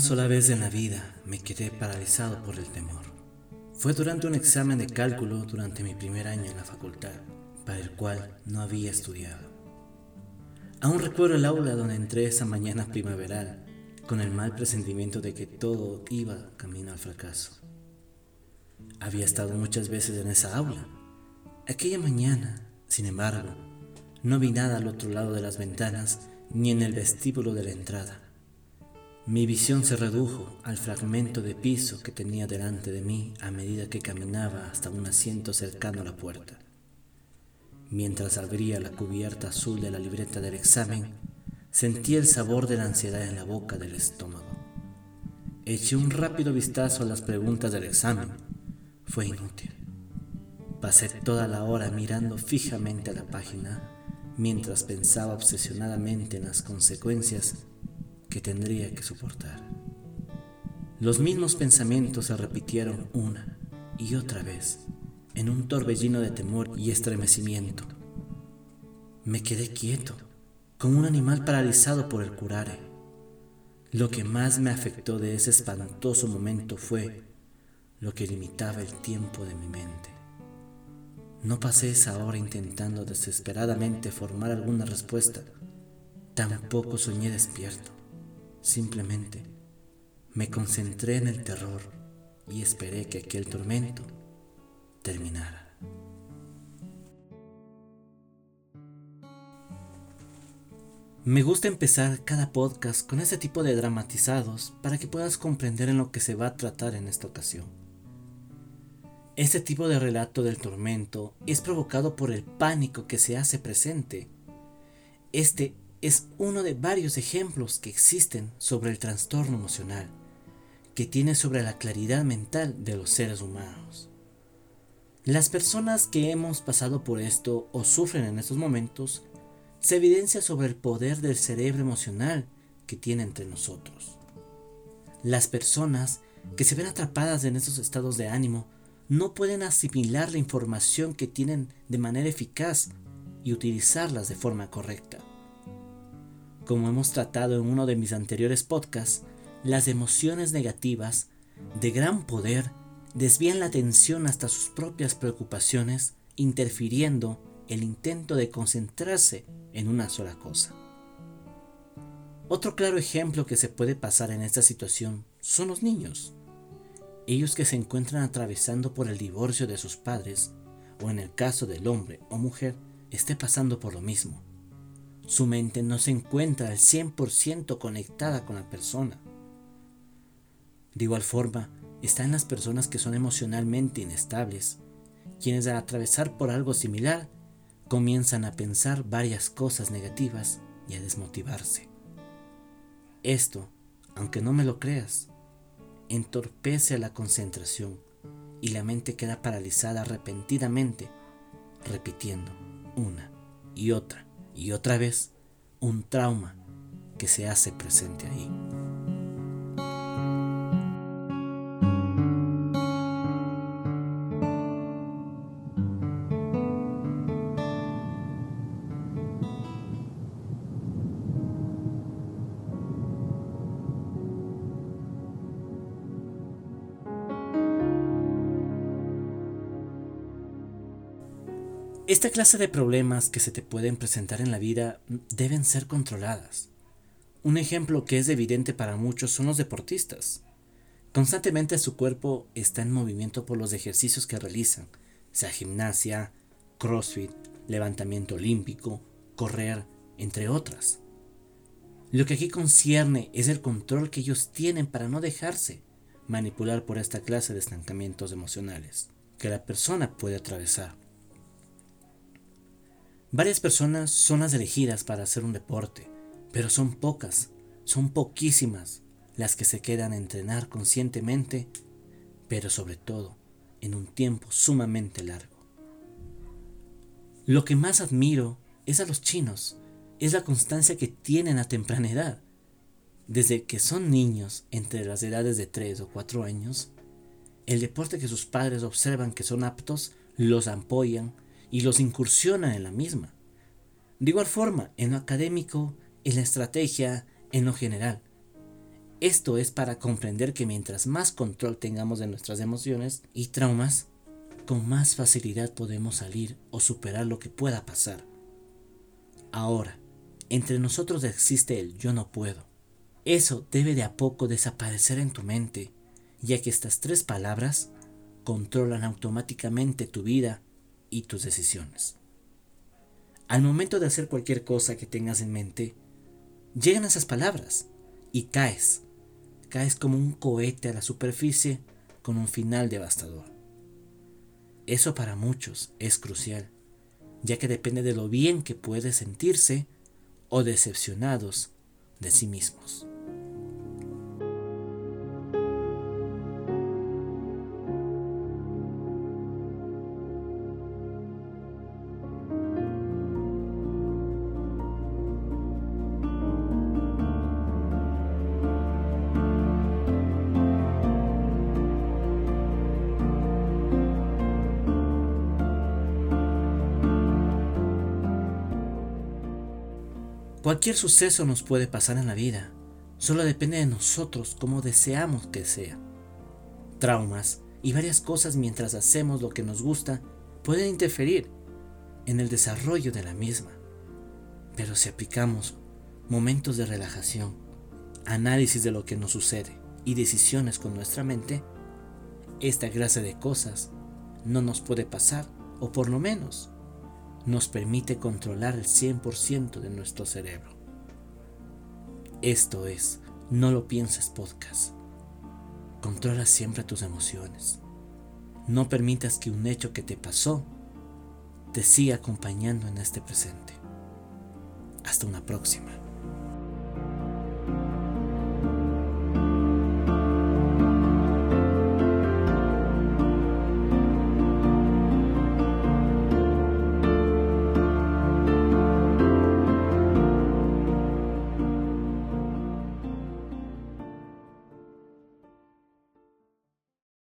Sola vez en la vida me quedé paralizado por el temor. Fue durante un examen de cálculo durante mi primer año en la facultad, para el cual no había estudiado. Aún recuerdo el aula donde entré esa mañana primaveral, con el mal presentimiento de que todo iba camino al fracaso. Había estado muchas veces en esa aula. Aquella mañana, sin embargo, no vi nada al otro lado de las ventanas ni en el vestíbulo de la entrada. Mi visión se redujo al fragmento de piso que tenía delante de mí a medida que caminaba hasta un asiento cercano a la puerta. Mientras abría la cubierta azul de la libreta del examen, sentí el sabor de la ansiedad en la boca del estómago. Eché un rápido vistazo a las preguntas del examen. Fue inútil. Pasé toda la hora mirando fijamente a la página mientras pensaba obsesionadamente en las consecuencias que tendría que soportar. Los mismos pensamientos se repitieron una y otra vez en un torbellino de temor y estremecimiento. Me quedé quieto, como un animal paralizado por el curare. Lo que más me afectó de ese espantoso momento fue lo que limitaba el tiempo de mi mente. No pasé esa hora intentando desesperadamente formar alguna respuesta. Tampoco soñé despierto. Simplemente me concentré en el terror y esperé que aquel tormento terminara. Me gusta empezar cada podcast con este tipo de dramatizados para que puedas comprender en lo que se va a tratar en esta ocasión. Este tipo de relato del tormento es provocado por el pánico que se hace presente. Este es uno de varios ejemplos que existen sobre el trastorno emocional que tiene sobre la claridad mental de los seres humanos. Las personas que hemos pasado por esto o sufren en estos momentos se evidencia sobre el poder del cerebro emocional que tiene entre nosotros. Las personas que se ven atrapadas en estos estados de ánimo no pueden asimilar la información que tienen de manera eficaz y utilizarlas de forma correcta. Como hemos tratado en uno de mis anteriores podcasts, las emociones negativas de gran poder desvían la atención hasta sus propias preocupaciones, interfiriendo el intento de concentrarse en una sola cosa. Otro claro ejemplo que se puede pasar en esta situación son los niños. Ellos que se encuentran atravesando por el divorcio de sus padres, o en el caso del hombre o mujer, esté pasando por lo mismo. Su mente no se encuentra al 100% conectada con la persona. De igual forma, están las personas que son emocionalmente inestables, quienes al atravesar por algo similar comienzan a pensar varias cosas negativas y a desmotivarse. Esto, aunque no me lo creas, entorpece la concentración y la mente queda paralizada repentinamente, repitiendo una y otra y otra vez un trauma que se hace presente ahí. Esta clase de problemas que se te pueden presentar en la vida deben ser controladas. Un ejemplo que es evidente para muchos son los deportistas. Constantemente su cuerpo está en movimiento por los ejercicios que realizan, sea gimnasia, crossfit, levantamiento olímpico, correr, entre otras. Lo que aquí concierne es el control que ellos tienen para no dejarse manipular por esta clase de estancamientos emocionales que la persona puede atravesar. Varias personas son las elegidas para hacer un deporte, pero son pocas, son poquísimas las que se quedan a entrenar conscientemente, pero sobre todo en un tiempo sumamente largo. Lo que más admiro es a los chinos, es la constancia que tienen a temprana edad. Desde que son niños, entre las edades de 3 o 4 años, el deporte que sus padres observan que son aptos, los apoyan, y los incursionan en la misma. De igual forma, en lo académico, en la estrategia, en lo general. Esto es para comprender que mientras más control tengamos de nuestras emociones y traumas, con más facilidad podemos salir o superar lo que pueda pasar. Ahora, entre nosotros existe el yo no puedo. Eso debe de a poco desaparecer en tu mente, ya que estas tres palabras controlan automáticamente tu vida y tus decisiones. Al momento de hacer cualquier cosa que tengas en mente, llegan esas palabras y caes. Caes como un cohete a la superficie con un final devastador. Eso para muchos es crucial, ya que depende de lo bien que puede sentirse o decepcionados de sí mismos. Cualquier suceso nos puede pasar en la vida, solo depende de nosotros cómo deseamos que sea. Traumas y varias cosas mientras hacemos lo que nos gusta pueden interferir en el desarrollo de la misma. Pero si aplicamos momentos de relajación, análisis de lo que nos sucede y decisiones con nuestra mente, esta clase de cosas no nos puede pasar, o por lo menos nos permite controlar el 100% de nuestro cerebro. Esto es, no lo pienses podcast. Controla siempre tus emociones. No permitas que un hecho que te pasó te siga acompañando en este presente. Hasta una próxima.